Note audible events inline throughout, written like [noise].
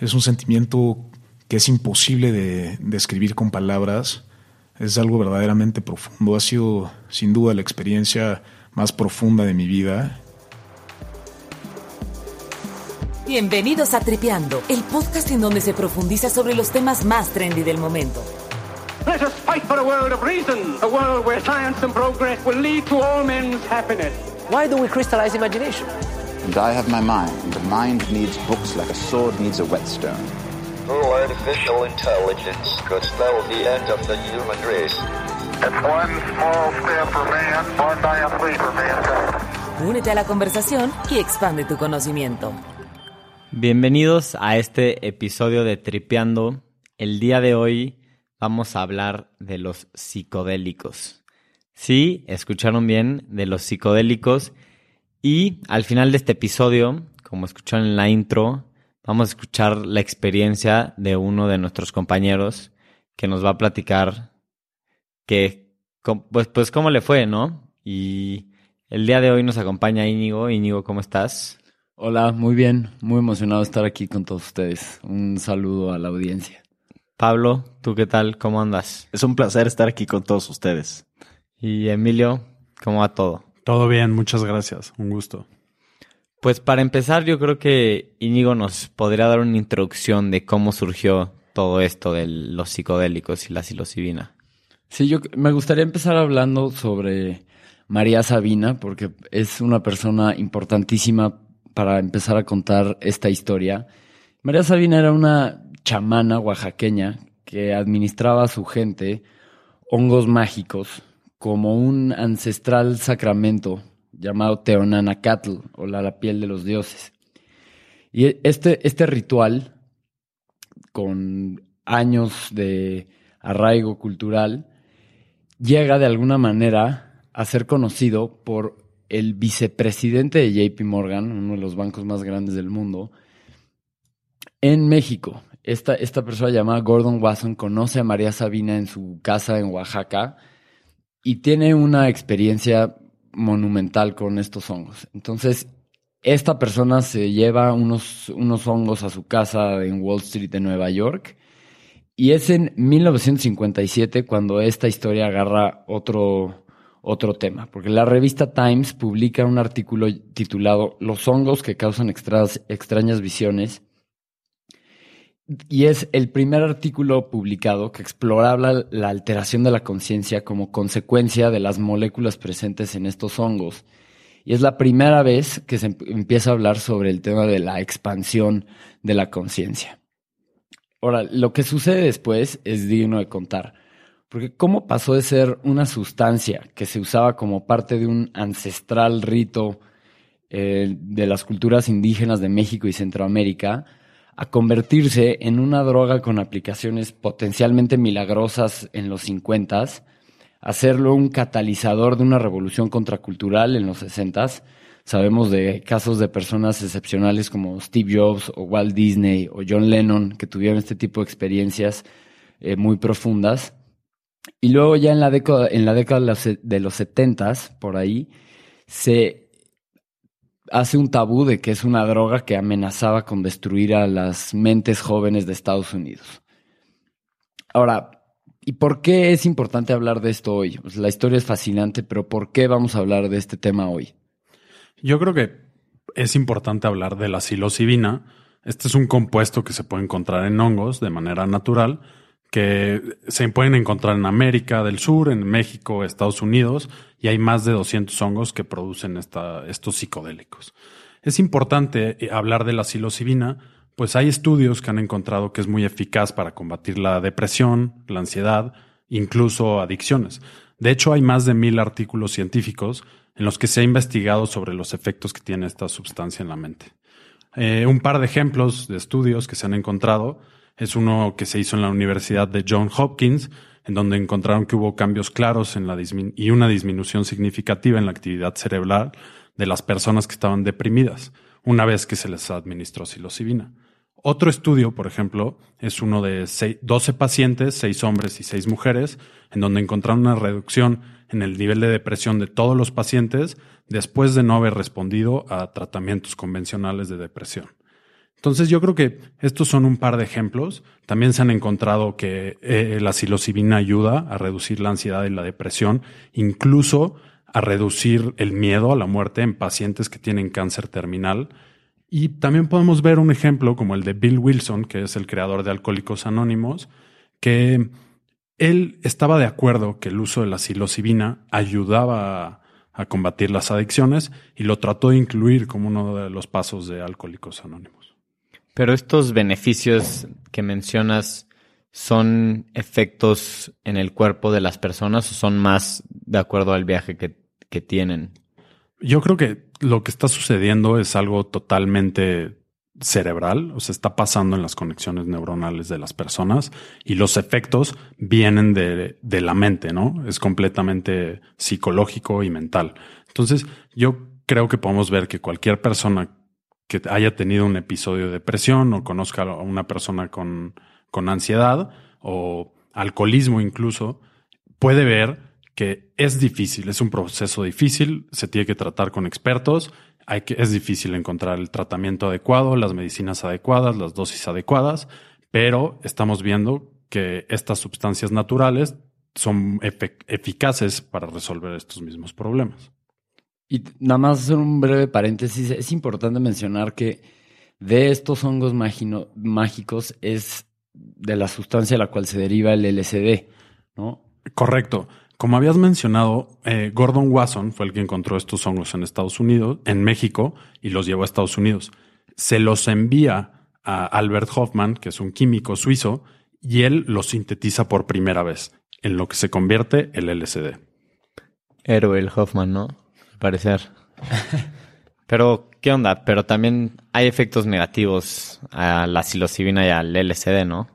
Es un sentimiento que es imposible de describir con palabras. Es algo verdaderamente profundo. Ha sido sin duda la experiencia más profunda de mi vida. Bienvenidos a Tripeando, el podcast en donde se profundiza sobre los temas más trendy del momento. Let us fight for a world of reason, a world where science and progress will lead to all men's happiness. Why do we crystallize imagination? And I have my mind. The mind needs books like a sword needs a whetstone. Oh, artificial intelligence could spell the end of the human race. It's one small step for man, one giant leap for mankind. Únete a la conversación y expande tu conocimiento. Bienvenidos a este episodio de Tripeando. El día de hoy vamos a hablar de los psicodélicos. Sí, escucharon bien, de los psicodélicos. Y al final de este episodio, como escucharon en la intro, vamos a escuchar la experiencia de uno de nuestros compañeros que nos va a platicar que, pues, pues cómo le fue, ¿no? Y el día de hoy nos acompaña Íñigo. Íñigo, ¿cómo estás? Hola, muy bien, muy emocionado de estar aquí con todos ustedes. Un saludo a la audiencia. Pablo, ¿tú qué tal? ¿Cómo andas? Es un placer estar aquí con todos ustedes. Y Emilio, ¿cómo va todo? Todo bien, muchas gracias, un gusto. Pues para empezar, yo creo que Íñigo nos podría dar una introducción de cómo surgió todo esto de los psicodélicos y la psilocibina. Sí, yo me gustaría empezar hablando sobre María Sabina, porque es una persona importantísima para empezar a contar esta historia. María Sabina era una chamana oaxaqueña que administraba a su gente hongos mágicos como un ancestral sacramento llamado Teonanacatl o la, la piel de los dioses. Y este, este ritual, con años de arraigo cultural, llega de alguna manera a ser conocido por el vicepresidente de JP Morgan, uno de los bancos más grandes del mundo, en México. Esta, esta persona llamada Gordon Wasson conoce a María Sabina en su casa en Oaxaca y tiene una experiencia monumental con estos hongos. Entonces, esta persona se lleva unos, unos hongos a su casa en Wall Street de Nueva York y es en 1957 cuando esta historia agarra otro, otro tema, porque la revista Times publica un artículo titulado Los hongos que causan extrañas visiones y es el primer artículo publicado que exploraba la alteración de la conciencia como consecuencia de las moléculas presentes en estos hongos. Y es la primera vez que se em-, empieza a hablar sobre el tema de la expansión de la conciencia. Ahora, lo que sucede después es digno de contar. Porque ¿cómo pasó de ser una sustancia que se usaba como parte de un ancestral rito eh, de las culturas indígenas de México y Centroamérica a convertirse en una droga con aplicaciones potencialmente milagrosas en los 50, hacerlo un catalizador de una revolución contracultural en los 60. Sabemos de casos de personas excepcionales como Steve Jobs o Walt Disney o John Lennon que tuvieron este tipo de experiencias eh, muy profundas. Y luego ya en la década, en la década de los 70, por ahí, se hace un tabú de que es una droga que amenazaba con destruir a las mentes jóvenes de Estados Unidos. Ahora, ¿y por qué es importante hablar de esto hoy? Pues la historia es fascinante, pero ¿por qué vamos a hablar de este tema hoy? Yo creo que es importante hablar de la psilocibina. Este es un compuesto que se puede encontrar en hongos de manera natural que se pueden encontrar en América del Sur, en México, Estados Unidos, y hay más de 200 hongos que producen esta, estos psicodélicos. Es importante eh, hablar de la psilocibina, pues hay estudios que han encontrado que es muy eficaz para combatir la depresión, la ansiedad, incluso adicciones. De hecho, hay más de mil artículos científicos en los que se ha investigado sobre los efectos que tiene esta sustancia en la mente. Eh, un par de ejemplos de estudios que se han encontrado es uno que se hizo en la Universidad de Johns Hopkins, en donde encontraron que hubo cambios claros y una disminución significativa en la actividad cerebral de las personas que estaban deprimidas, una vez que se les administró psilocibina. Otro estudio, por ejemplo, es uno de 12 pacientes, 6 hombres y 6 mujeres, en donde encontraron una reducción en el nivel de depresión de todos los pacientes después de no haber respondido a tratamientos convencionales de depresión. Entonces yo creo que estos son un par de ejemplos. También se han encontrado que eh, la psilocibina ayuda a reducir la ansiedad y la depresión, incluso a reducir el miedo a la muerte en pacientes que tienen cáncer terminal. Y también podemos ver un ejemplo como el de Bill Wilson, que es el creador de Alcohólicos Anónimos, que él estaba de acuerdo que el uso de la psilocibina ayudaba a, a combatir las adicciones y lo trató de incluir como uno de los pasos de Alcohólicos Anónimos. Pero estos beneficios que mencionas son efectos en el cuerpo de las personas o son más de acuerdo al viaje que, que tienen? Yo creo que lo que está sucediendo es algo totalmente cerebral, o sea, está pasando en las conexiones neuronales de las personas y los efectos vienen de, de, la mente, ¿no? Es completamente psicológico y mental. Entonces, yo creo que podemos ver que cualquier persona que haya tenido un episodio de depresión o conozca a una persona con, con ansiedad o alcoholismo incluso, puede ver que es difícil, es un proceso difícil, se tiene que tratar con expertos, hay que, es difícil encontrar el tratamiento adecuado, las medicinas adecuadas, las dosis adecuadas, pero estamos viendo que estas sustancias naturales son eficaces para resolver estos mismos problemas. Y nada más hacer un breve paréntesis, es importante mencionar que de estos hongos mágicos es de la sustancia a la cual se deriva el LSD, ¿no? Correcto. Como habías mencionado, eh, Gordon Wasson fue el que encontró estos hongos en Estados Unidos, en México, y los llevó a Estados Unidos. Se los envía a Albert Hoffman, que es un químico suizo, y él los sintetiza por primera vez, en lo que se convierte el LSD. Héroe el Hoffman, ¿no? Parecer. Pero, ¿qué onda? Pero también hay efectos negativos a la psilocibina y al LSD, ¿no?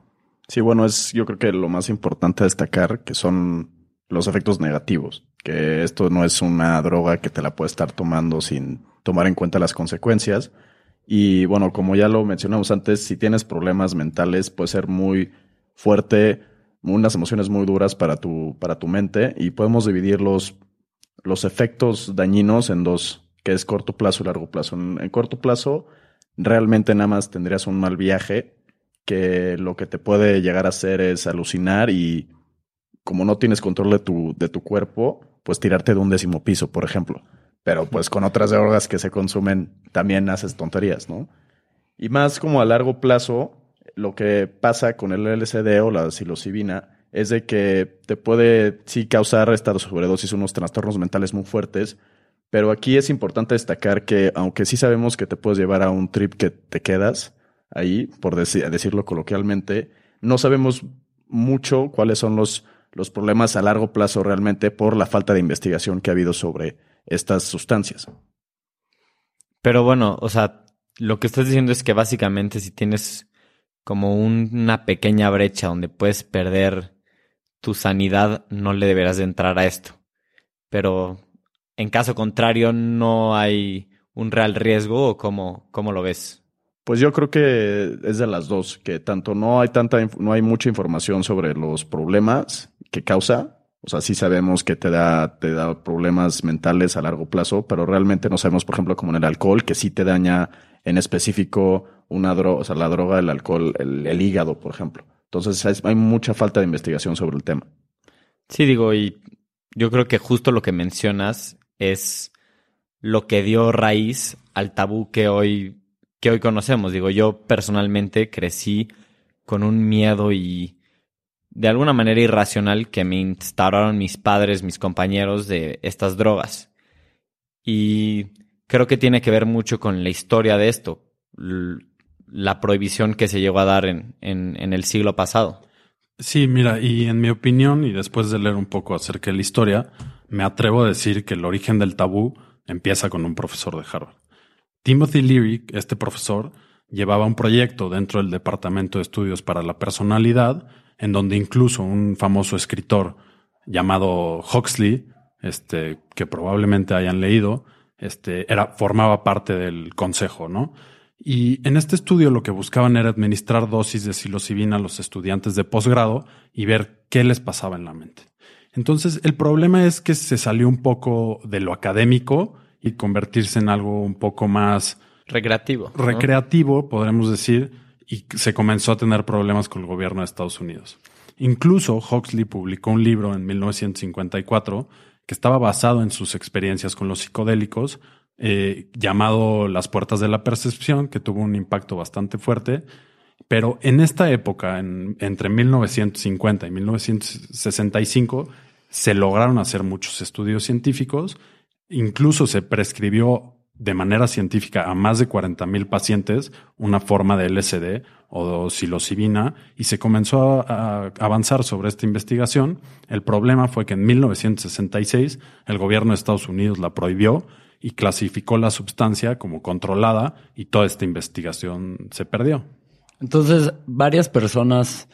Sí, bueno, es yo creo que lo más importante destacar que son los efectos negativos, que esto no es una droga que te la puedes estar tomando sin tomar en cuenta las consecuencias. Y bueno, como ya lo mencionamos antes, si tienes problemas mentales puede ser muy fuerte, unas emociones muy duras para tu, para tu mente y podemos dividirlos los efectos dañinos en dos, que es corto plazo y largo plazo. En, corto plazo, realmente nada más tendrías un mal viaje que lo que te puede llegar a hacer es alucinar y como no tienes control de tu, de tu cuerpo, pues tirarte de un décimo piso, por ejemplo. Pero pues con otras drogas que se consumen también haces tonterías, ¿no? Y más como a largo plazo, lo que pasa con el LSD o la psilocibina es de que te puede sí causar esta sobredosis unos trastornos mentales muy fuertes, pero aquí es importante destacar que aunque sí sabemos que te puedes llevar a un trip que te quedas ahí, por decirlo coloquialmente, no sabemos mucho cuáles son los, los problemas a largo plazo realmente por la falta de investigación que ha habido sobre estas sustancias. Pero bueno, o sea, lo que estás diciendo es que básicamente si tienes como una pequeña brecha donde puedes perder tu sanidad no le deberás de entrar a esto. Pero en caso contrario, ¿no hay un real riesgo o cómo, cómo lo ves? Pues yo creo que es de las dos, que tanto no hay tanta, no hay mucha información sobre los problemas que causa. O sea, sí sabemos que te da, te da problemas mentales a largo plazo, pero realmente no sabemos, por ejemplo, como en el alcohol, que sí te daña en específico una droga, o sea, la droga, el alcohol, el hígado, por ejemplo. Entonces hay mucha falta de investigación sobre el tema. Sí, digo, y yo creo que justo lo que mencionas es lo que dio raíz al tabú que hoy, que hoy conocemos. Digo, yo personalmente crecí con un miedo y de alguna manera irracional que me instauraron mis padres, mis compañeros de estas drogas. Y creo que tiene que ver mucho con la historia de esto la prohibición que se llegó a dar en, en, el siglo pasado. Sí, mira, y en mi opinión, y después de leer un poco acerca de la historia, me atrevo a decir que el origen del tabú empieza con un profesor de Harvard. Timothy Leary, este profesor, llevaba un proyecto dentro del Departamento de Estudios para la Personalidad, en donde incluso un famoso escritor llamado Huxley, este, que probablemente hayan leído, este, era, formaba parte del consejo, ¿no? Y en este estudio lo que buscaban era administrar dosis de psilocibina a los estudiantes de posgrado y ver qué les pasaba en la mente. Entonces, el problema es que se salió un poco de lo académico y convertirse en algo un poco más recreativo. ¿no? recreativo, podremos decir, y se comenzó a tener problemas con el gobierno de Estados Unidos. Incluso Huxley publicó un libro en 1954 que estaba basado en sus experiencias con los psicodélicos, eh, llamado Las Puertas de la Percepción, que tuvo un impacto bastante fuerte. Pero en esta época, en- entre 1950 y 1965, se lograron hacer muchos estudios científicos. Incluso se prescribió de manera científica a más de 40 mil pacientes una forma de LSD o psilocibina y se comenzó a avanzar sobre esta investigación. El problema fue que en 1966 el gobierno de Estados Unidos la prohibió y clasificó la sustancia como controlada y toda esta investigación se perdió. Entonces, varias personas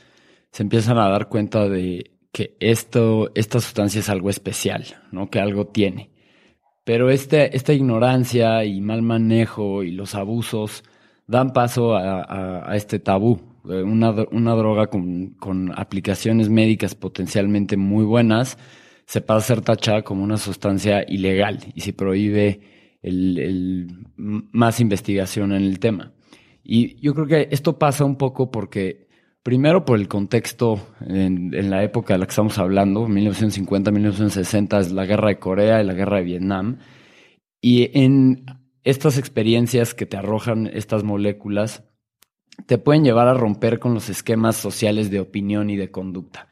se empiezan a dar cuenta de que esto, esta sustancia es algo especial, ¿no? Que algo tiene. Pero este, esta ignorancia y mal manejo y los abusos dan paso a, a- este tabú. Una, una droga con, con aplicaciones médicas potencialmente muy buenas se pasa a ser tachada como una sustancia ilegal y se prohíbe el- más investigación en el tema. Y yo creo que esto pasa un poco porque, primero por el contexto en, en la época de la que estamos hablando, 1950, 1960, es la guerra de Corea y la guerra de Vietnam. Y en estas experiencias que te arrojan estas moléculas, te pueden llevar a romper con los esquemas sociales de opinión y de conducta.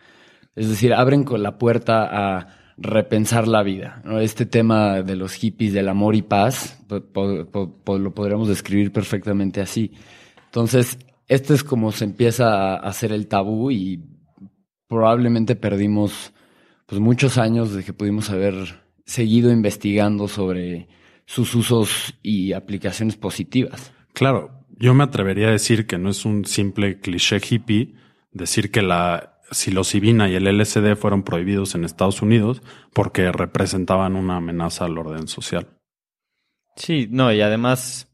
Es decir, abren con la puerta a repensar la vida. Este tema de los hippies, del amor y paz, lo podríamos describir perfectamente así. Entonces, este es como se empieza a hacer el tabú y probablemente perdimos pues, muchos años de que pudimos haber seguido investigando sobre sus usos y aplicaciones positivas. Claro, yo me atrevería a decir que no es un simple cliché hippie decir que la psilocibina y el LSD fueron prohibidos en Estados Unidos porque representaban una amenaza al orden social. Sí, no, y además,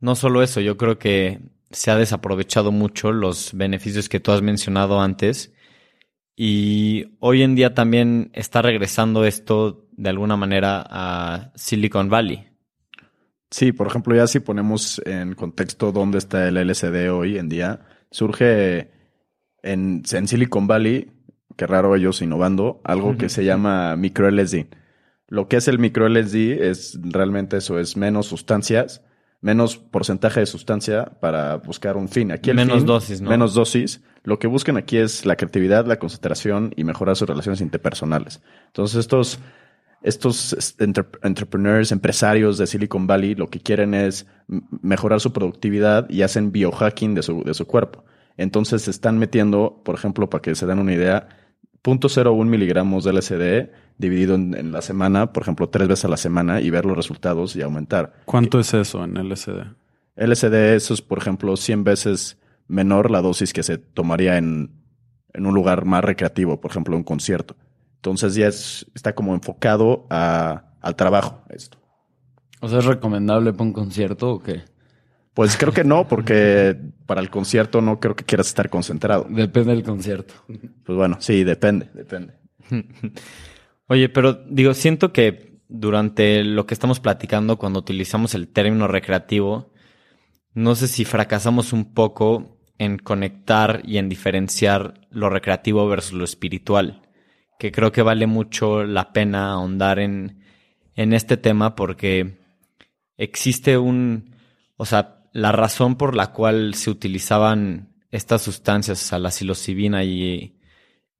no solo eso, yo creo que se ha desaprovechado mucho los beneficios que tú has mencionado antes. Y hoy en día también está regresando esto de alguna manera a Silicon Valley. Sí, por ejemplo, ya si ponemos en contexto dónde está el LSD hoy en día, surge en, en Silicon Valley, que raro ellos innovando, algo que se llama micro LSD. Lo que es el micro LSD es realmente eso, es menos sustancias, menos porcentaje de sustancia para buscar un fin. Aquí el Menos fin- dosis, ¿no? Menos dosis. Lo que buscan aquí es la creatividad, la concentración y mejorar sus relaciones interpersonales. Entonces estos estos entre- entrepreneurs, empresarios de Silicon Valley, lo que quieren es mejorar su productividad y hacen biohacking de su, de su cuerpo. Entonces se están metiendo, por ejemplo, para que se den una idea, 0.01 miligramos de LSD dividido en, en la semana, por ejemplo, tres veces a la semana y ver los resultados y aumentar. ¿Cuánto es eso en LSD? LSD, eso es, por ejemplo, 100 veces menor la dosis que se tomaría en, en un lugar más recreativo, por ejemplo, un concierto. Entonces ya es, está como enfocado a, al trabajo esto. O sea, ¿es recomendable para un concierto o qué? Pues creo que no, porque para el concierto no creo que quieras estar concentrado. Depende del concierto. Pues bueno, sí, depende, depende. Oye, pero digo, siento que durante lo que estamos platicando, cuando utilizamos el término recreativo, no sé si fracasamos un poco en conectar y en diferenciar lo recreativo versus lo espiritual, que creo que vale mucho la pena ahondar en, en este tema porque existe un, o sea, la razón por la cual se utilizaban estas sustancias, o sea, la psilocibina y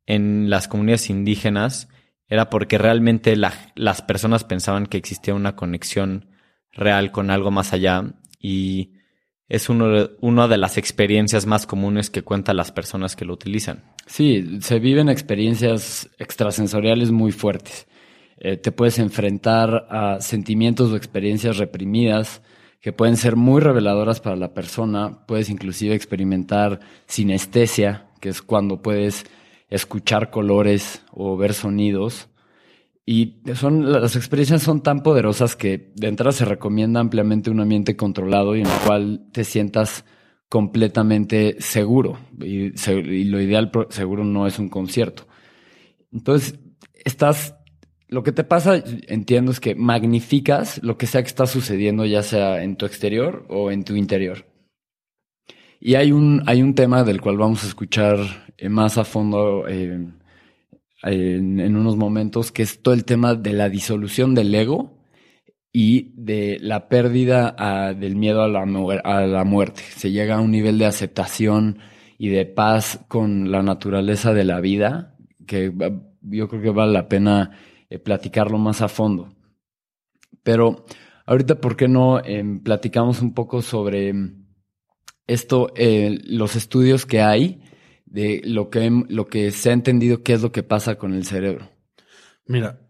en las comunidades indígenas, era porque realmente la- las personas pensaban que existía una conexión real con algo más allá y es uno una de las experiencias más comunes que cuentan las personas que lo utilizan. Sí, se viven experiencias extrasensoriales muy fuertes. Eh, te puedes enfrentar a sentimientos o experiencias reprimidas que pueden ser muy reveladoras para la persona. Puedes inclusive experimentar sinestesia, que es cuando puedes escuchar colores o ver sonidos. Y son, las experiencias son tan poderosas que de entrada se recomienda ampliamente un ambiente controlado y en el cual te sientas completamente seguro. Y, y lo ideal seguro no es un concierto. Entonces, estás lo que te pasa, entiendo, es que magnificas lo que sea que está sucediendo, ya sea en tu exterior o en tu interior. Y hay un, hay un tema del cual vamos a escuchar eh, más a fondo eh, en, unos momentos, que es todo el tema de la disolución del ego y de la pérdida ah, del miedo a la, a la muerte. Se llega a un nivel de aceptación y de paz con la naturaleza de la vida que yo creo que vale la pena eh, platicarlo más a fondo. Pero ahorita, ¿por qué no em, platicamos un poco sobre esto, eh, los estudios que hay de lo que, lo que se ha entendido qué es lo que pasa con el cerebro? Mira,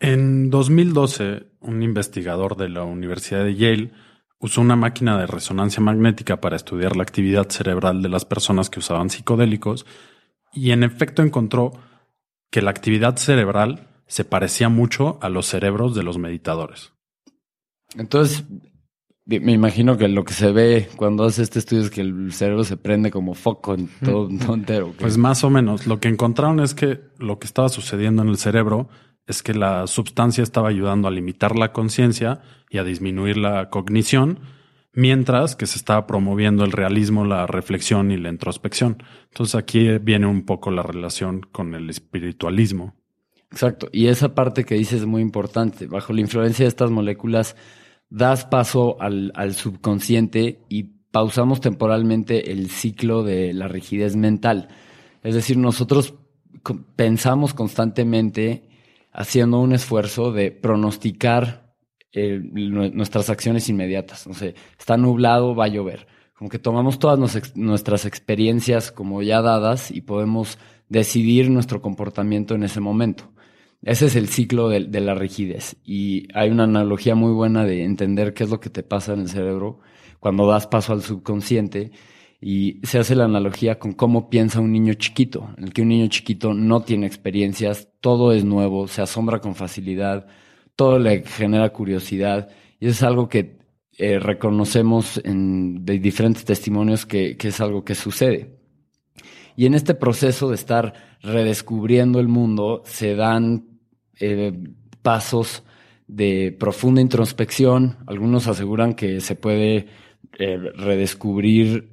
en 2012, un investigador de la Universidad de Yale usó una máquina de resonancia magnética para estudiar la actividad cerebral de las personas que usaban psicodélicos y en efecto encontró que la actividad cerebral se parecía mucho a los cerebros de los meditadores. Entonces, me imagino que lo que se ve cuando hace este estudio es que el cerebro se prende como foco en todo, todo entero. Pues más o menos. Lo que encontraron es que lo que estaba sucediendo en el cerebro es que la sustancia estaba ayudando a limitar la conciencia y a disminuir la cognición, mientras que se estaba promoviendo el realismo, la reflexión y la introspección. Entonces aquí viene un poco la relación con el espiritualismo. Exacto. Y esa parte que dices es muy importante. Bajo la influencia de estas moléculas, das paso al, subconsciente y pausamos temporalmente el ciclo de la rigidez mental. Es decir, nosotros pensamos constantemente haciendo un esfuerzo de pronosticar eh, nue- nuestras acciones inmediatas. No sé, está nublado, va a llover. Como que tomamos todas nuestras experiencias como ya dadas y podemos decidir nuestro comportamiento en ese momento. Ese es el ciclo de, la rigidez. Y hay una analogía muy buena de entender qué es lo que te pasa en el cerebro cuando das paso al subconsciente. Y se hace la analogía con cómo piensa un niño chiquito, en el que un niño chiquito no tiene experiencias, todo es nuevo, se asombra con facilidad, todo le genera curiosidad. Y es algo que eh, reconocemos en, de diferentes testimonios que es algo que sucede. Y en este proceso de estar redescubriendo el mundo se dan eh, pasos de profunda introspección. Algunos aseguran que se puede eh, redescubrir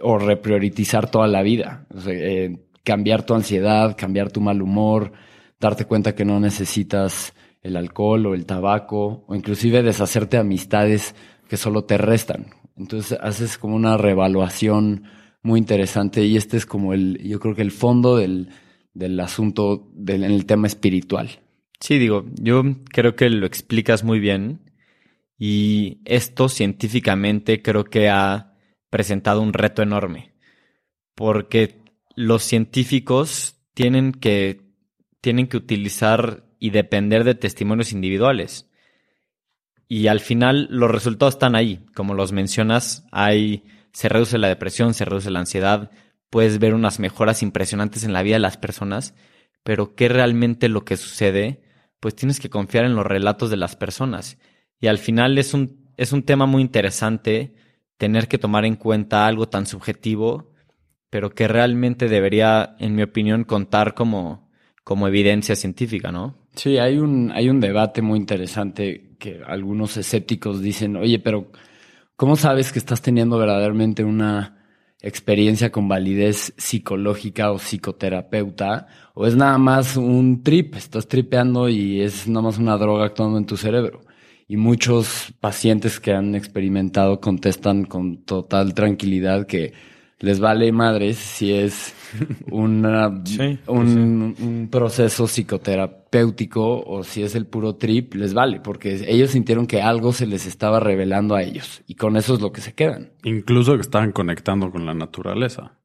o reprioritizar toda la vida. Eh, cambiar tu ansiedad, cambiar tu mal humor, darte cuenta que no necesitas el alcohol o el tabaco, o inclusive deshacerte de amistades que solo te restan. Entonces haces como una revaluación muy interesante y este es como el, yo creo que el fondo del, del asunto del, en el tema espiritual. Sí, digo, yo creo que lo explicas muy bien y esto científicamente creo que ha presentado un reto enorme porque los científicos tienen que, tienen que utilizar y depender de testimonios individuales. Y al final los resultados están ahí. Como los mencionas, hay, se reduce la depresión, se reduce la ansiedad, puedes ver unas mejoras impresionantes en la vida de las personas, pero ¿qué realmente lo que sucede? Pues tienes que confiar en los relatos de las personas. Y al final es un, es un tema muy interesante tener que tomar en cuenta algo tan subjetivo, pero que realmente debería, en mi opinión, contar como, como evidencia científica, ¿no? Sí, hay un, hay un debate muy interesante que algunos escépticos dicen, oye, pero ¿cómo sabes que estás teniendo verdaderamente una experiencia con validez psicológica o psicoterapeuta? ¿O es nada más un trip? Estás tripeando y es nada más una droga actuando en tu cerebro. Y muchos pacientes que han experimentado contestan con total tranquilidad que les vale madres si es una, Sí, un, un proceso psicoterapéutico o si es el puro trip, les vale, porque ellos sintieron que algo se les estaba revelando a ellos y con eso es lo que se quedan. Incluso que estaban conectando con la naturaleza.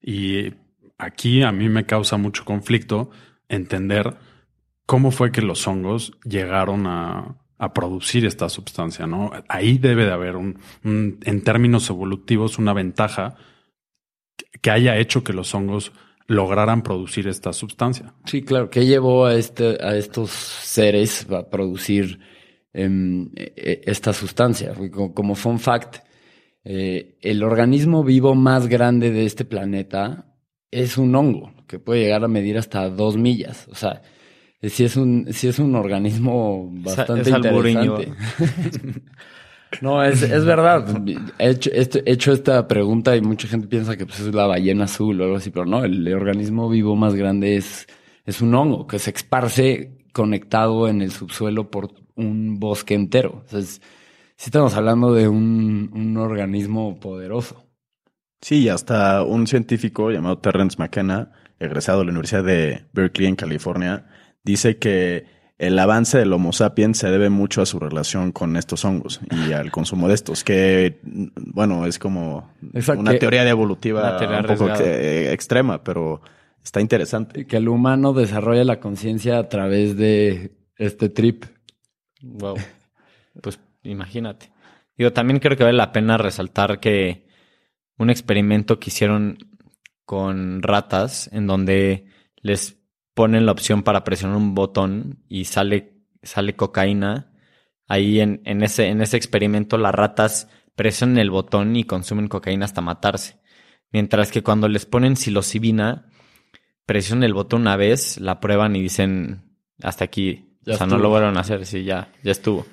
Y aquí a mí me causa mucho conflicto entender cómo fue que los hongos llegaron a, a producir esta sustancia, ¿no? Ahí debe de haber un, un, en términos evolutivos, una ventaja que haya hecho que los hongos lograran producir esta sustancia. Sí, claro. ¿Qué llevó a, este, a estos seres a producir em, eh, esta sustancia? Como, como fun fact, eh, el organismo vivo más grande de este planeta es un hongo que puede llegar a medir hasta dos millas. O sea, sí es un, sí es un organismo bastante es interesante. [laughs] [laughs] no, es, es verdad. He hecho, he hecho esta pregunta y mucha gente piensa que pues, es la ballena azul o algo así, pero no, el organismo vivo más grande es, es un hongo que se esparce conectado en el subsuelo por un bosque entero. O sí estamos hablando de un, un organismo poderoso. Sí, y hasta un científico llamado Terrence McKenna, egresado de la Universidad de Berkeley en California, dice que el avance del Homo sapiens se debe mucho a su relación con estos hongos y al consumo de estos, que, bueno, es como Exacto. una teoría de evolutiva teoría un poco eh, extrema, pero está interesante. Que el humano desarrolla la conciencia a través de este trip. Wow. Pues imagínate. Digo, también creo que vale la pena resaltar que un experimento que hicieron con ratas en donde les ponen la opción para presionar un botón y sale, sale cocaína. Ahí en, en ese, en ese experimento las ratas presionan el botón y consumen cocaína hasta matarse. Mientras que cuando les ponen psilocibina, presionan el botón una vez, la prueban y dicen hasta aquí. Ya o sea, no lo vuelven a hacer, sí, ya, ya estuvo.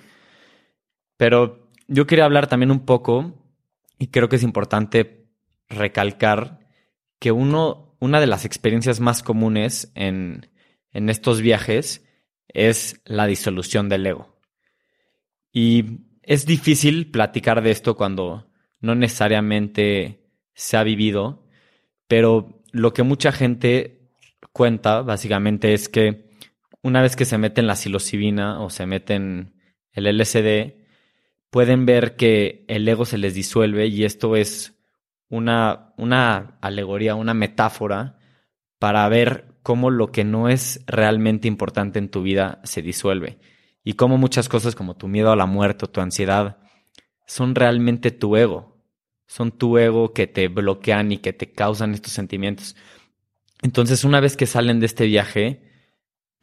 Pero yo quería hablar también un poco, y creo que es importante recalcar que uno, una de las experiencias más comunes en, estos viajes es la disolución del ego. Y es difícil platicar de esto cuando no necesariamente se ha vivido, pero lo que mucha gente cuenta básicamente es que una vez que se meten la psilocibina o se meten el LSD, pueden ver que el ego se les disuelve y esto es una, una alegoría, una metáfora para ver cómo lo que no es realmente importante en tu vida se disuelve y cómo muchas cosas como tu miedo a la muerte o tu ansiedad son realmente tu ego, son tu ego que te bloquean y que te causan estos sentimientos. Entonces, una vez que salen de este viaje,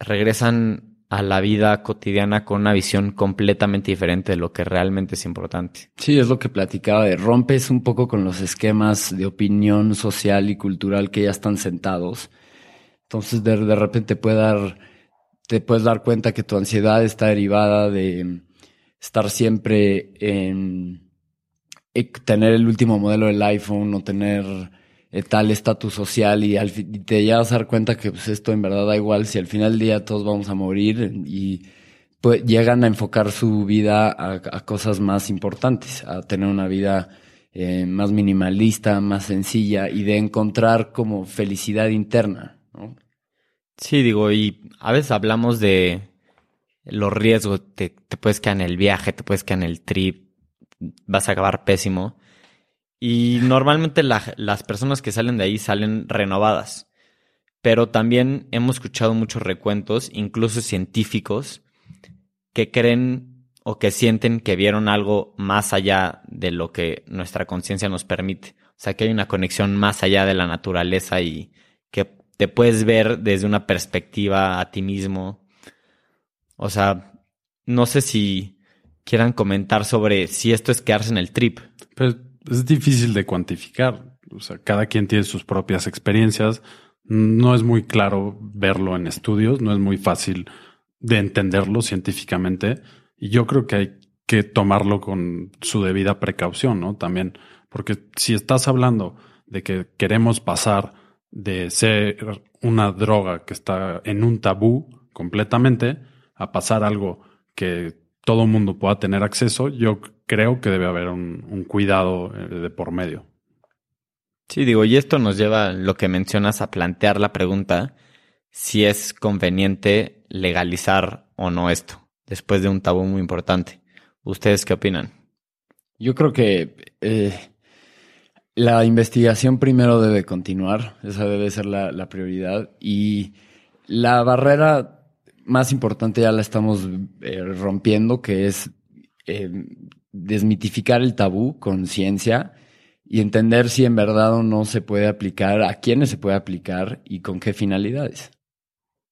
regresan a la vida cotidiana con una visión completamente diferente de lo que realmente es importante. Sí, es lo que platicaba de rompes un poco con los esquemas de opinión social y cultural que ya están sentados. Entonces de, de repente puede dar, te puedes dar cuenta que tu ansiedad está derivada de estar siempre en eh, tener el último modelo del iPhone o tener tal estatus social y, al y te llegas a dar cuenta que pues, esto en verdad da igual si al final del día todos vamos a morir y pues, llegan a enfocar su vida a, cosas más importantes, a tener una vida eh, más minimalista, más sencilla y de encontrar como felicidad interna. Sí, digo, y a veces hablamos de los riesgos, te, te puedes quedar en el viaje, te puedes quedar en el trip, vas a acabar pésimo. Y normalmente la- las personas que salen de ahí salen renovadas. Pero también hemos escuchado muchos recuentos, incluso científicos, que creen o que sienten que vieron algo más allá de lo que nuestra conciencia nos permite. O sea, que hay una conexión más allá de la naturaleza y que te puedes ver desde una perspectiva a ti mismo. O sea, no sé si quieran comentar sobre si esto es quedarse en el trip. Pues es difícil de cuantificar. O sea, cada quien tiene sus propias experiencias. No es muy claro verlo en estudios, no es muy fácil de entenderlo científicamente. Y yo creo que hay que tomarlo con su debida precaución, ¿no? También, porque si estás hablando de que queremos pasar de ser una droga que está en un tabú completamente a pasar algo que todo mundo pueda tener acceso, yo creo que debe haber un, un cuidado eh, de por medio. Sí, digo, y esto nos lleva, lo que mencionas, a plantear la pregunta si es conveniente legalizar o no esto, después de un tabú muy importante. ¿Ustedes qué opinan? Yo creo que eh, la investigación primero debe continuar, esa debe ser la, la prioridad. Y la barrera más importante ya la estamos eh, rompiendo, que es eh, desmitificar el tabú con ciencia y entender si en verdad o no se puede aplicar, a quiénes se puede aplicar y con qué finalidades.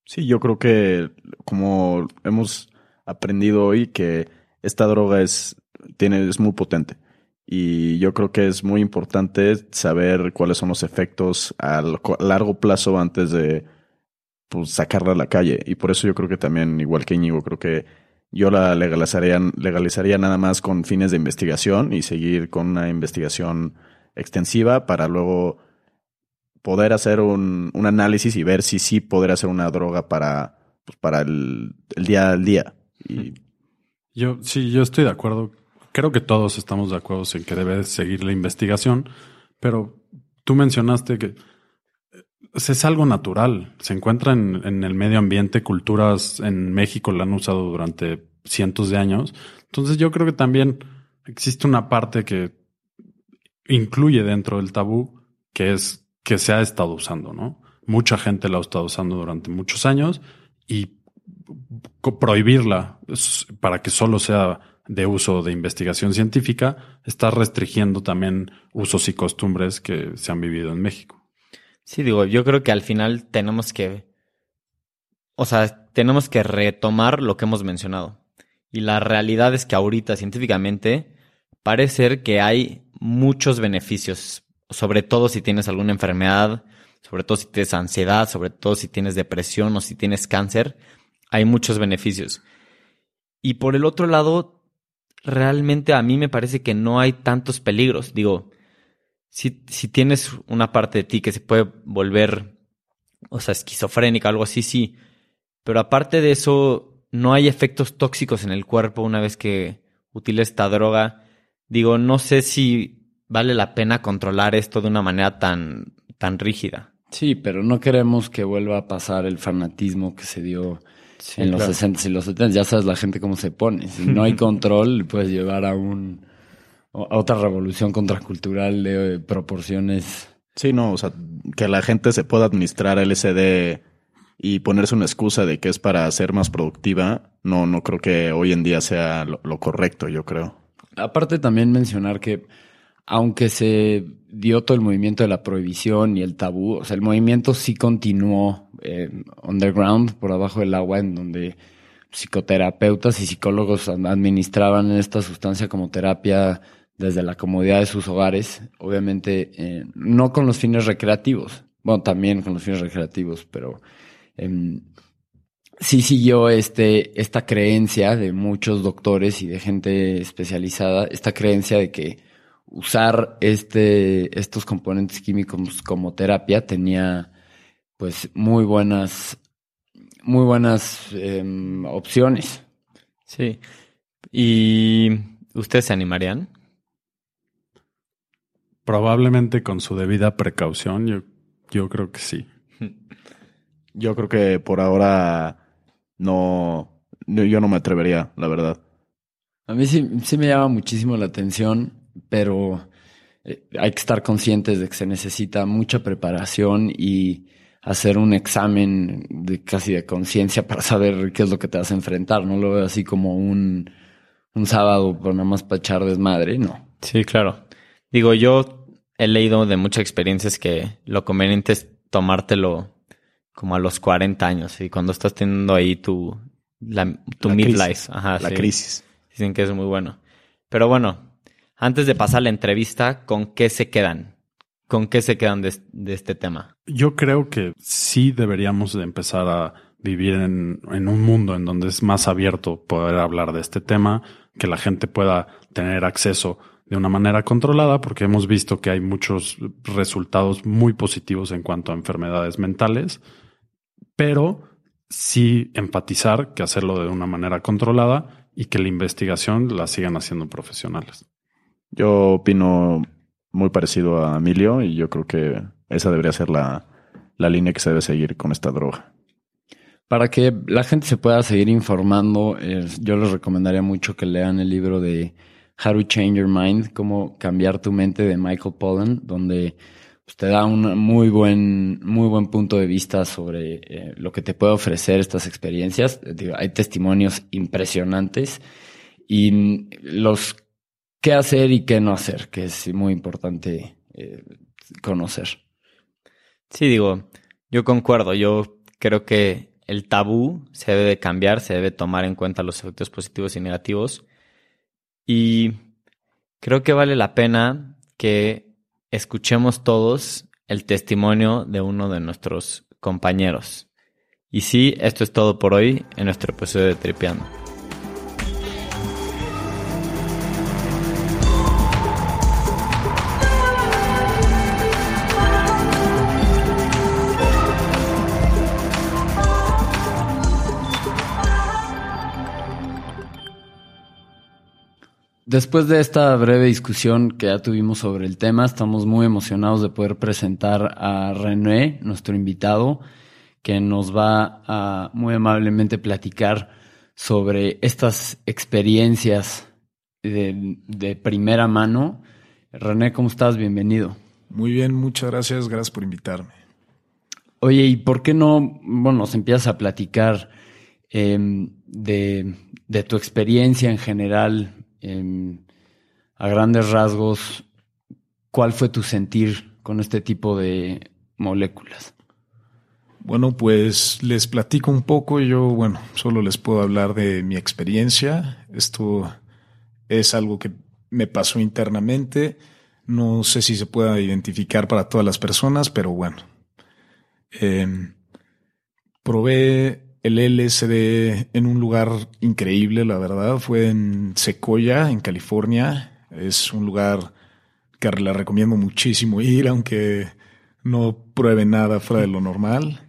Sí, yo creo que como hemos aprendido hoy que esta droga es, tiene, es muy potente. Y yo creo que es muy importante saber cuáles son los efectos a largo plazo antes de pues sacarla a la calle. Y por eso yo creo que también, igual que Íñigo, creo que yo la legalizaría, legalizaría nada más con fines de investigación y seguir con una investigación extensiva para luego poder hacer un, un análisis y ver si sí poder hacer una droga para, pues, para el, el día al día. Y Yo sí, yo estoy de acuerdo. Creo que todos estamos de acuerdo en que debe seguir la investigación, pero tú mencionaste que es algo natural. Se encuentra en, el medio ambiente, culturas en México la han usado durante cientos de años. Entonces yo creo que también existe una parte que incluye dentro del tabú, que es que se ha estado usando, ¿no? Mucha gente la ha estado usando durante muchos años y prohibirla para que solo sea de uso de investigación científica está restringiendo también usos y costumbres que se han vivido en México. Sí, digo, yo creo que al final tenemos que, o sea, tenemos que retomar lo que hemos mencionado. Y la realidad es que ahorita científicamente parece ser que hay muchos beneficios, sobre todo si tienes alguna enfermedad, sobre todo si tienes ansiedad, sobre todo si tienes depresión o si tienes cáncer, hay muchos beneficios. Y por el otro lado, realmente a mí me parece que no hay tantos peligros. Digo, si, si tienes una parte de ti que se puede volver, o sea, esquizofrénica, algo así, sí. Pero aparte de eso, no hay efectos tóxicos en el cuerpo una vez que utiliza esta droga. Digo, no sé si vale la pena controlar esto de una manera tan, tan rígida. Sí, pero no queremos que vuelva a pasar el fanatismo que se dio Sí, en los claro. 60 y los 70. Ya sabes la gente cómo se pone. Si no hay [laughs] control, puedes llevar a un a otra revolución contracultural de eh, proporciones. Sí, no, o sea, que la gente se pueda administrar LSD y ponerse una excusa de que es para ser más productiva, no, no creo que hoy en día sea lo, lo correcto, yo creo. Aparte también mencionar que aunque se dio todo el movimiento de la prohibición y el tabú, o sea, el movimiento sí continuó eh, underground, por abajo del agua, en donde psicoterapeutas y psicólogos ad- administraban esta sustancia como terapia desde la comodidad de sus hogares, obviamente eh, no con los fines recreativos, bueno, también con los fines recreativos, pero em, sí siguió este, esta creencia de muchos doctores y de gente especializada, esta creencia de que usar este, estos componentes químicos como terapia tenía pues muy buenas, muy buenas em, opciones. Sí. ¿Y ustedes se animarían? Probablemente con su debida precaución, yo, yo creo que sí. [laughs] Yo creo que por ahora no, no- yo no me atrevería, la verdad. A mí sí, sí me llama muchísimo la atención, pero eh, hay que estar conscientes de que se necesita mucha preparación y hacer un examen de casi de conciencia para saber qué es lo que te vas a enfrentar. No lo veo así como un, un sábado por nada más para echar desmadre, no. Sí, claro. Digo, yo he leído de muchas experiencias que lo conveniente es tomártelo como a los 40 años y cuando estás teniendo ahí tu, la, tu La midlife. Ajá, La sí. crisis. Dicen que es muy bueno. Pero bueno, antes de pasar la entrevista, ¿con qué se quedan? ¿Con qué se quedan de, de este tema? Yo creo que sí deberíamos de empezar a vivir en, en un mundo en donde es más abierto poder hablar de este tema, que la gente pueda tener acceso de una manera controlada, porque hemos visto que hay muchos resultados muy positivos en cuanto a enfermedades mentales, pero sí enfatizar que hacerlo de una manera controlada y que la investigación la sigan haciendo profesionales. Yo opino muy parecido a Emilio y yo creo que esa debería ser la, la línea que se debe seguir con esta droga. Para que la gente se pueda seguir informando, eh, yo les recomendaría mucho que lean el libro de How to Change Your Mind, cómo cambiar tu mente de Michael Pollan, donde pues, te da un muy buen, muy buen punto de vista sobre eh, lo que te puede ofrecer estas experiencias. Hay testimonios impresionantes y los qué hacer y qué no hacer, que es muy importante eh, conocer. Sí, digo, yo concuerdo. Yo creo que el tabú se debe de cambiar, se debe tomar en cuenta los efectos positivos y negativos. Y creo que vale la pena que escuchemos todos el testimonio de uno de nuestros compañeros. Y sí, esto es todo por hoy en nuestro episodio de Tripeando. Después de esta breve discusión que ya tuvimos sobre el tema, estamos muy emocionados de poder presentar a René, nuestro invitado, que nos va a muy amablemente platicar sobre estas experiencias de, de primera mano. René, ¿cómo estás? Bienvenido. Muy bien, muchas gracias, gracias por invitarme. Oye, ¿y por qué no, bueno, nos empiezas a platicar eh, de, de tu experiencia en general a grandes rasgos, ¿cuál fue tu sentir con este tipo de moléculas? Bueno, pues les platico un poco. Yo, bueno, solo les puedo hablar de mi experiencia. Esto es algo que me pasó internamente. No sé si se pueda identificar para todas las personas, pero bueno. Eh, probé el LSD en un lugar increíble, la verdad. Fue en Sequoia, en California. Es un lugar que le recomiendo muchísimo ir, aunque no pruebe nada fuera de lo normal.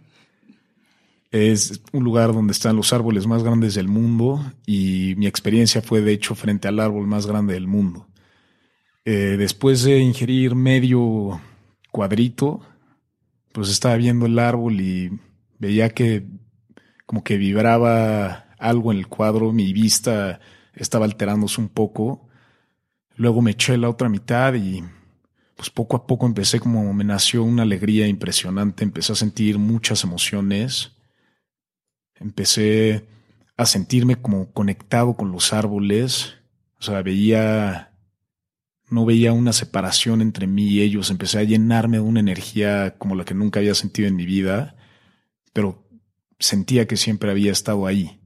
Es un lugar donde están los árboles más grandes del mundo y mi experiencia fue de hecho frente al árbol más grande del mundo. Eh, después de ingerir medio cuadrito, pues estaba viendo el árbol y veía que como que vibraba algo en el cuadro, mi vista estaba alterándose un poco. Luego me eché la otra mitad y pues poco a poco empecé como me nació una alegría impresionante, empecé a sentir muchas emociones, empecé a sentirme como conectado con los árboles, o sea, veía, no veía una separación entre mí y ellos, empecé a llenarme de una energía como la que nunca había sentido en mi vida, pero sentía que siempre había estado ahí.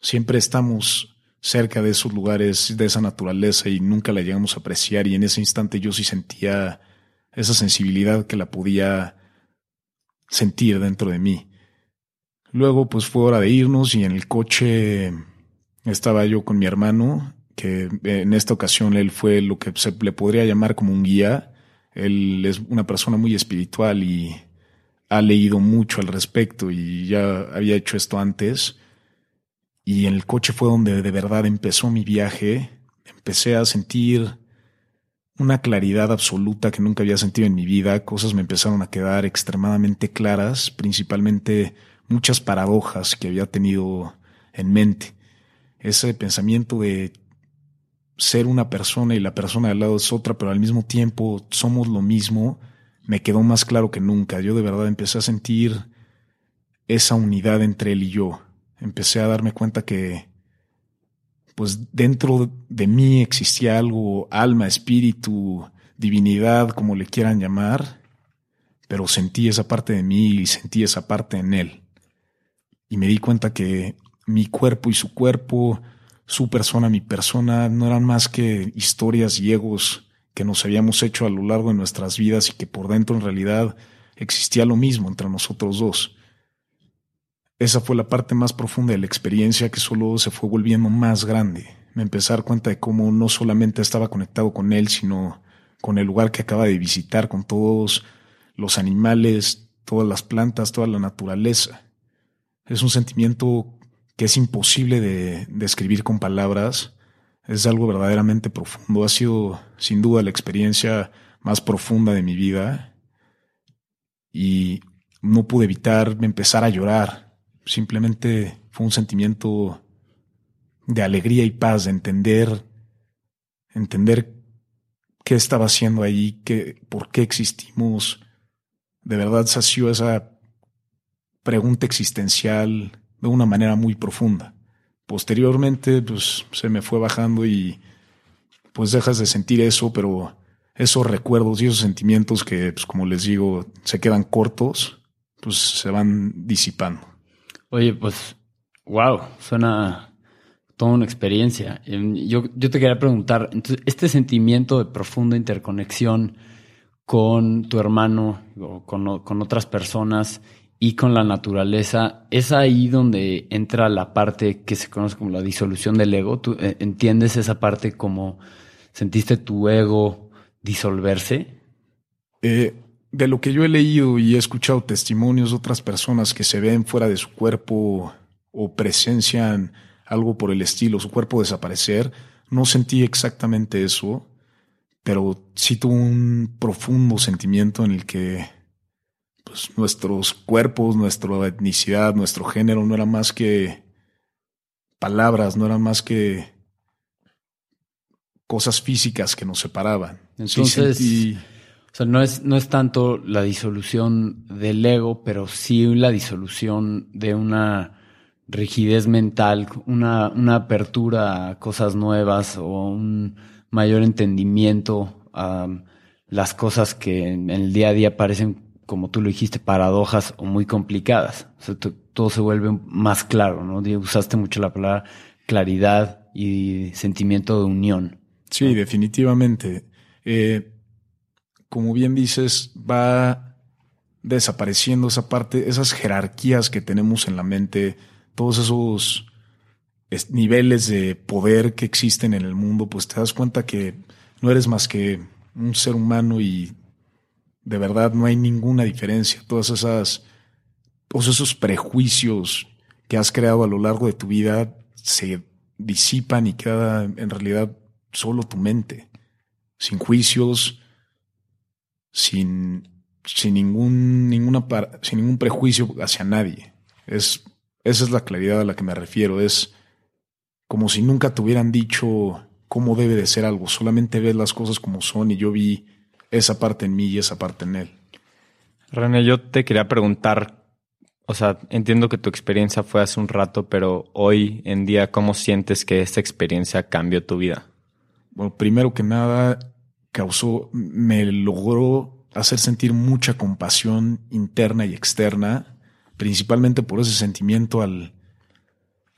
Siempre estamos cerca de esos lugares, de esa naturaleza y nunca la llegamos a apreciar y en ese instante yo sí sentía esa sensibilidad que la podía sentir dentro de mí. Luego pues fue hora de irnos y en el coche estaba yo con mi hermano, que en esta ocasión él fue lo que se le podría llamar como un guía. Él es una persona muy espiritual y ha leído mucho al respecto y ya había hecho esto antes. Y en el coche fue donde de verdad empezó mi viaje. Empecé a sentir una claridad absoluta que nunca había sentido en mi vida. Cosas me empezaron a quedar extremadamente claras, principalmente muchas paradojas que había tenido en mente. Ese pensamiento de ser una persona y la persona de al lado es otra, pero al mismo tiempo somos lo mismo me quedó más claro que nunca. Yo de verdad empecé a sentir esa unidad entre él y yo. Empecé a darme cuenta que pues dentro de mí existía algo, alma, espíritu, divinidad, como le quieran llamar, pero sentí esa parte de mí y sentí esa parte en él. Y me di cuenta que mi cuerpo y su cuerpo, su persona, mi persona, no eran más que historias y egos que nos habíamos hecho a lo largo de nuestras vidas y que por dentro en realidad existía lo mismo entre nosotros dos. Esa fue la parte más profunda de la experiencia que solo se fue volviendo más grande. Me empecé a dar cuenta de cómo no solamente estaba conectado con él, sino con el lugar que acaba de visitar, con todos los animales, todas las plantas, toda la naturaleza. Es un sentimiento que es imposible de describir con palabras, es algo verdaderamente profundo. Ha sido sin duda la experiencia más profunda de mi vida y no pude evitar empezar a llorar. Simplemente fue un sentimiento de alegría y paz, de entender, entender qué estaba haciendo ahí, qué, por qué existimos. De verdad sació esa pregunta existencial de una manera muy profunda. Posteriormente, pues se me fue bajando y pues dejas de sentir eso, pero esos recuerdos y esos sentimientos que, pues como les digo, se quedan cortos, pues se van disipando. Oye, pues, wow, suena toda una experiencia. Yo, yo te quería preguntar, entonces, este sentimiento de profunda interconexión con tu hermano o con, con otras personas y con la naturaleza, es ahí donde entra la parte que se conoce como la disolución del ego. ¿Tú eh, entiendes esa parte como sentiste tu ego disolverse? Eh, de lo que yo he leído y he escuchado testimonios de otras personas que se ven fuera de su cuerpo o presencian algo por el estilo, su cuerpo desaparecer, no sentí exactamente eso, pero sí tuve un profundo sentimiento en el que pues, nuestros cuerpos, nuestra etnicidad, nuestro género no era más que palabras, no eran más que cosas físicas que nos separaban. Entonces, o sea, no es, no es tanto la disolución del ego, pero sí la disolución de una rigidez mental, una, una apertura a cosas nuevas o un mayor entendimiento a las cosas que en el día a día parecen, como tú lo dijiste, paradojas o muy complicadas. O sea, todo se vuelve más claro, ¿no? Usaste mucho la palabra claridad y sentimiento de unión. Sí, definitivamente. Eh, como bien dices, va desapareciendo esa parte, esas jerarquías que tenemos en la mente, todos esos niveles de poder que existen en el mundo, pues te das cuenta que no eres más que un ser humano y de verdad no hay ninguna diferencia. Todas esas, todos esos prejuicios que has creado a lo largo de tu vida se disipan y queda en realidad solo tu mente, sin juicios, sin, sin, ningún, ninguna sin ningún prejuicio hacia nadie. Es, esa es la claridad a la que me refiero. Es como si nunca te hubieran dicho cómo debe de ser algo. Solamente ves las cosas como son y yo vi esa parte en mí y esa parte en él. René, yo te quería preguntar, o sea, entiendo que tu experiencia fue hace un rato, pero hoy en día, ¿cómo sientes que esta experiencia cambió tu vida? Bueno, primero que nada, causó, me logró hacer sentir mucha compasión interna y externa, principalmente por ese sentimiento al,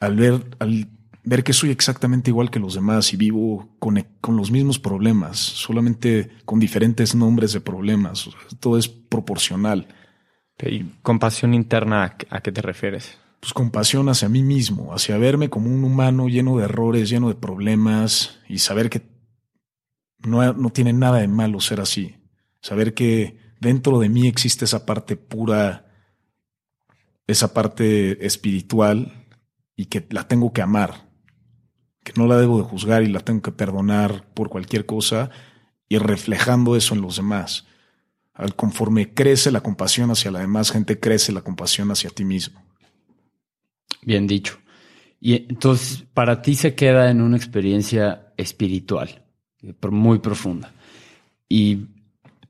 al ver, al ver que soy exactamente igual que los demás y vivo con, con los mismos problemas, solamente con diferentes nombres de problemas. Todo es proporcional. ¿Y compasión interna a qué te refieres? Pues compasión hacia mí mismo, hacia verme como un humano lleno de errores, lleno de problemas y saber que no, no tiene nada de malo ser así. Saber que dentro de mí existe esa parte pura, esa parte espiritual y que la tengo que amar, que no la debo de juzgar y la tengo que perdonar por cualquier cosa y reflejando eso en los demás. Al conforme crece la compasión hacia la demás gente, crece la compasión hacia ti mismo. Bien dicho. Y entonces, para ti se queda en una experiencia espiritual muy profunda. Y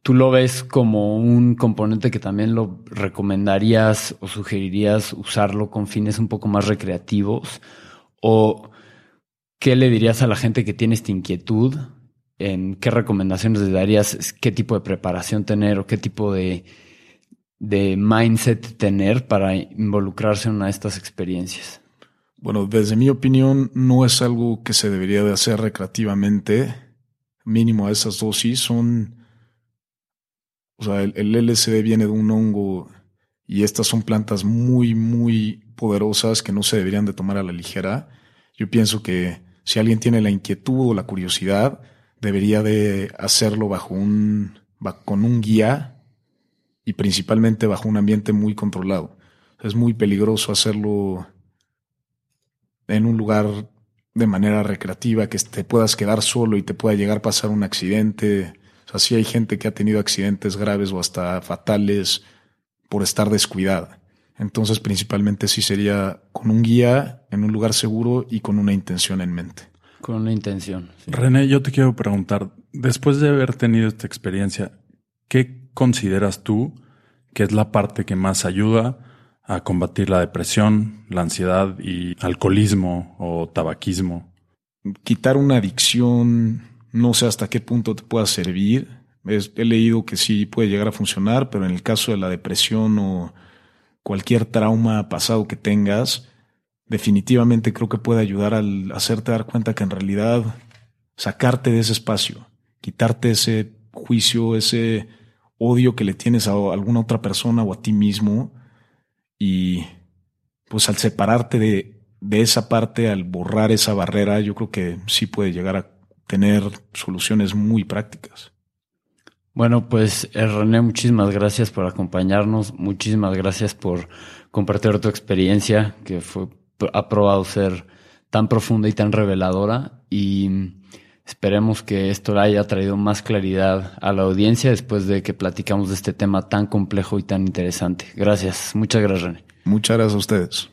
tú lo ves como un componente que también lo recomendarías o sugerirías usarlo con fines un poco más recreativos? ¿O qué le dirías a la gente que tiene esta inquietud? ¿En qué recomendaciones le darías? ¿Qué tipo de preparación tener o qué tipo de, de mindset tener para involucrarse en una de estas experiencias? Bueno, desde mi opinión, no es algo que se debería de hacer recreativamente mínimo a esas dosis son, o sea, el, el LSD viene de un hongo y estas son plantas muy, muy poderosas que no se deberían de tomar a la ligera. Yo pienso que si alguien tiene la inquietud o la curiosidad, debería de hacerlo bajo un, con un guía y principalmente bajo un ambiente muy controlado. Es muy peligroso hacerlo en un lugar de manera recreativa, que te puedas quedar solo y te pueda llegar a pasar un accidente. O sea, sí hay gente que ha tenido accidentes graves o hasta fatales por estar descuidada. Entonces, principalmente sí sería con un guía en un lugar seguro y con una intención en mente. Con una intención. René, yo te quiero preguntar, después de haber tenido esta experiencia, ¿qué consideras tú que es la parte que más ayuda a combatir la depresión, la ansiedad y alcoholismo o tabaquismo. Quitar una adicción, no sé hasta qué punto te pueda servir. he leído que sí puede llegar a funcionar, pero en el caso de la depresión o cualquier trauma pasado que tengas, definitivamente creo que puede ayudar al hacerte dar cuenta que en realidad sacarte de ese espacio, quitarte ese juicio, ese odio que le tienes a alguna otra persona o a ti mismo, y pues al separarte de, de esa parte, al borrar esa barrera, yo creo que sí puede llegar a tener soluciones muy prácticas. Bueno, pues eh, René, muchísimas gracias por acompañarnos, muchísimas gracias por compartir tu experiencia, que fue, ha probado ser tan profunda y tan reveladora y esperemos que esto le haya traído más claridad a la audiencia después de que platicamos de este tema tan complejo y tan interesante. Gracias, muchas gracias René. Muchas gracias a ustedes.